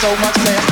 so much less.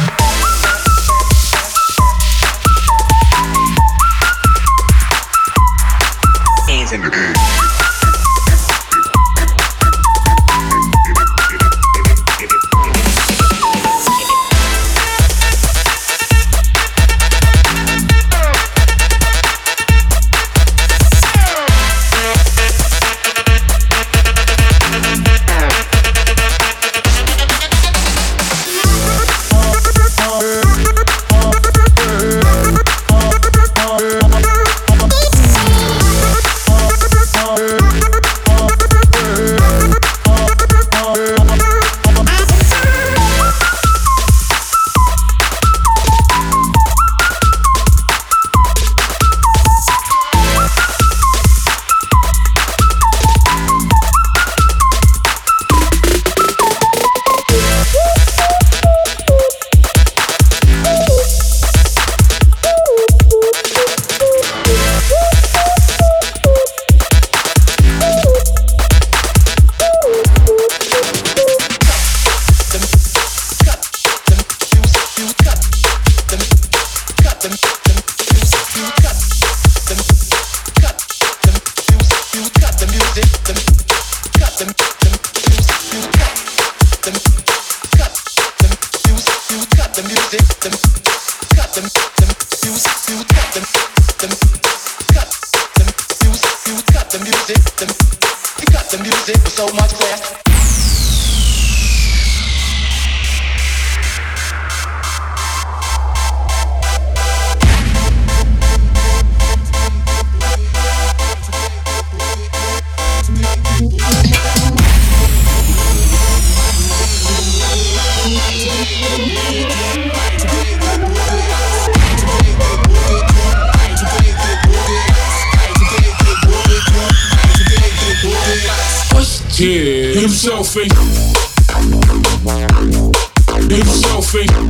selfie. Do the selfie.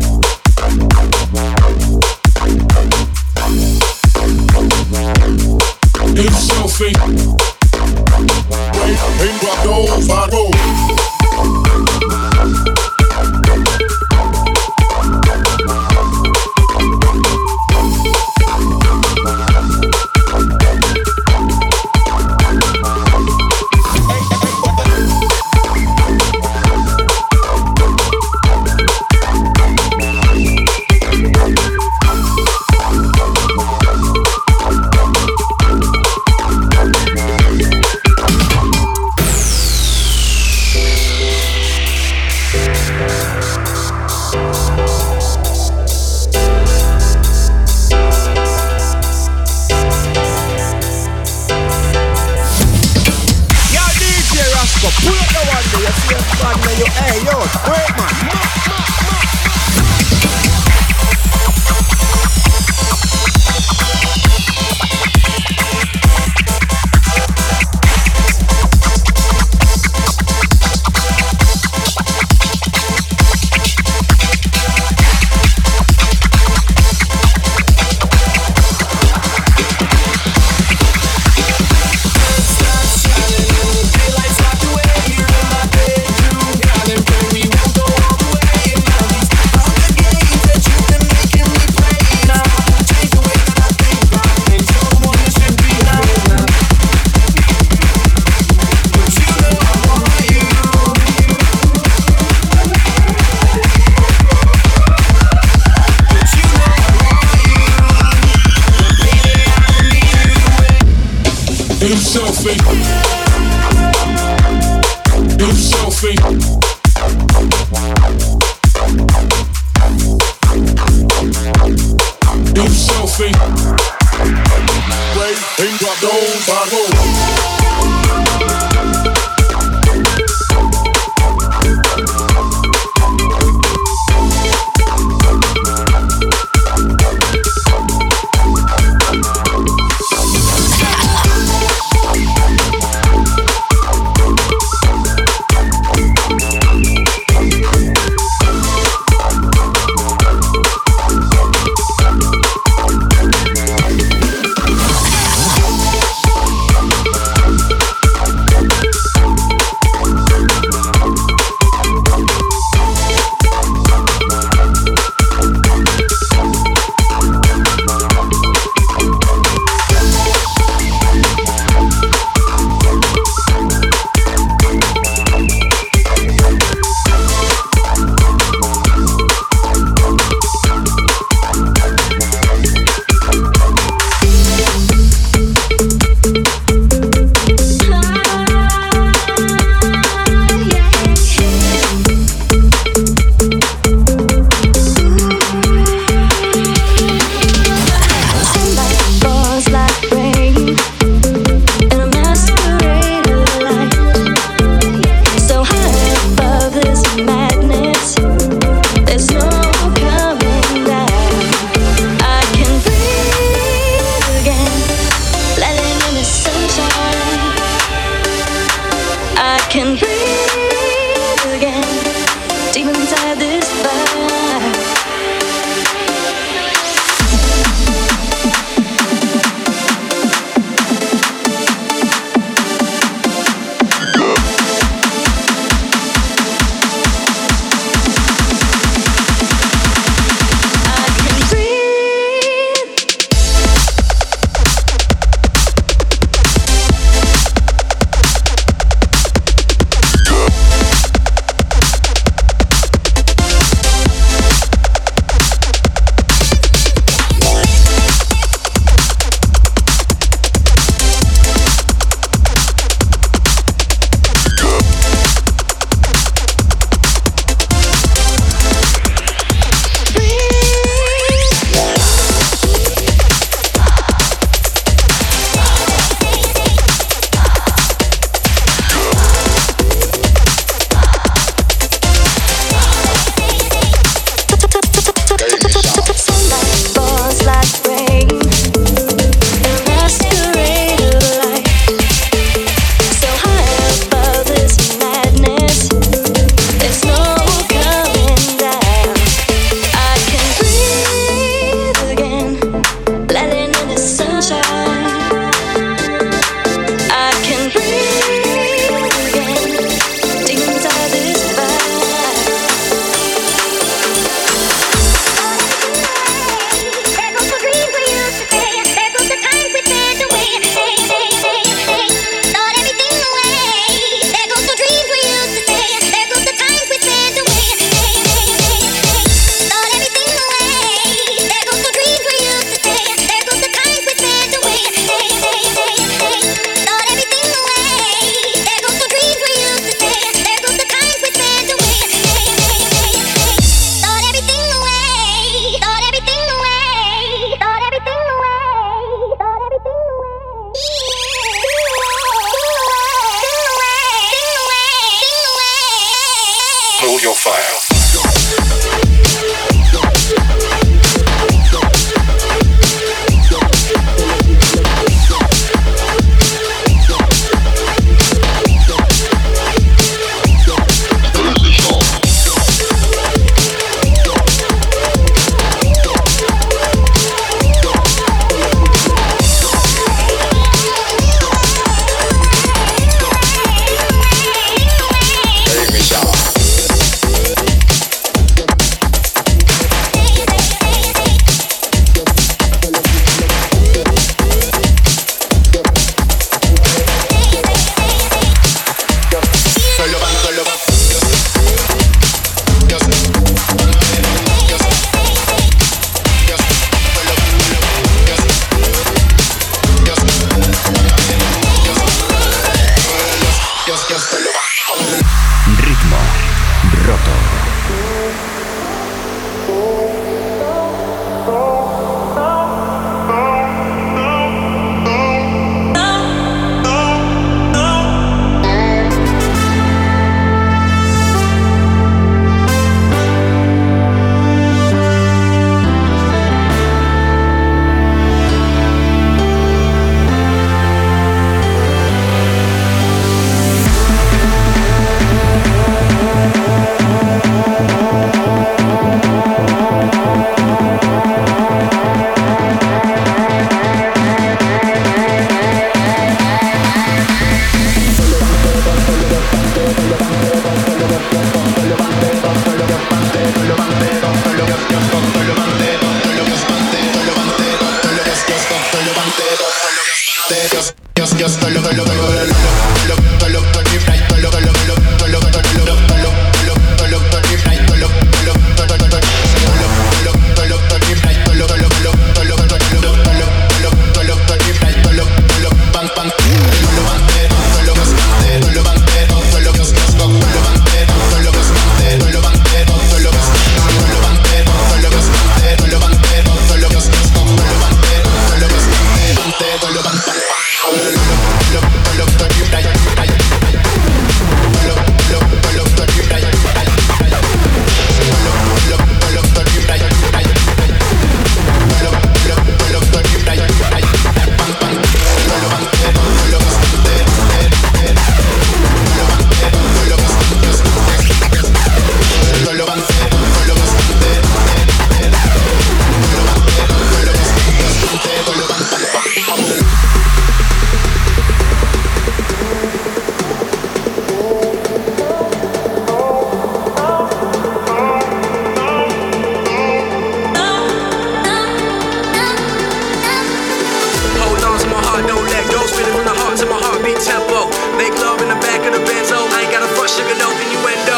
dough, spinning from the heart to my heartbeat tempo. Make love in the back of the benzo. I ain't got a front sugar end innuendo.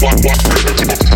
What, what, what,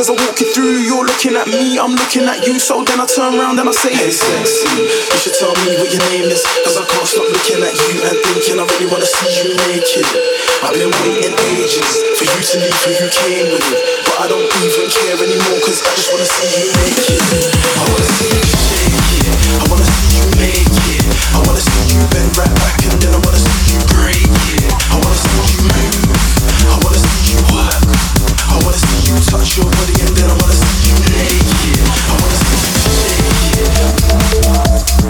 as I walk you through. You're looking at me, I'm looking at you. So then I turn around and I say, hey, sexy, you should tell me what your name is. Cause I can't stop looking at you and thinking I really wanna see you naked. I've been waiting ages for you to leave who you came with. But I don't even care anymore cause I just wanna see you naked. I wanna see you shake it. I wanna see you make it. I wanna see you bend right back and then I wanna see you break it. I wanna see you move. I wanna see you work. Touch your body and then I wanna see you naked. I wanna see you shake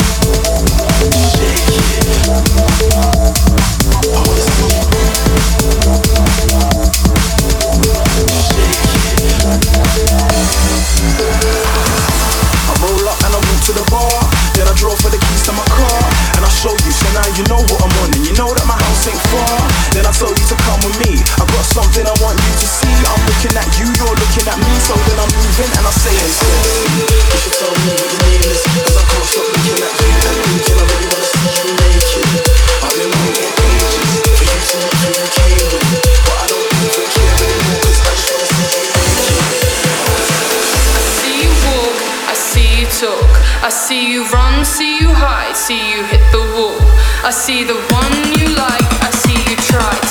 you run, see you hide, see you hit the wall. I see the one you like, I see you try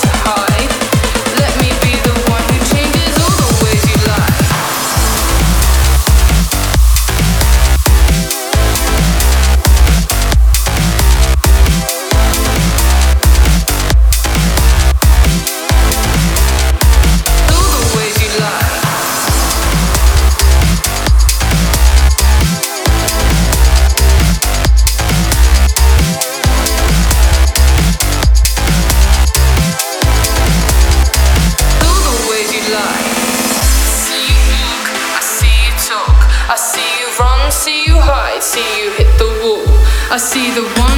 see the one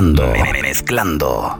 Mezclando.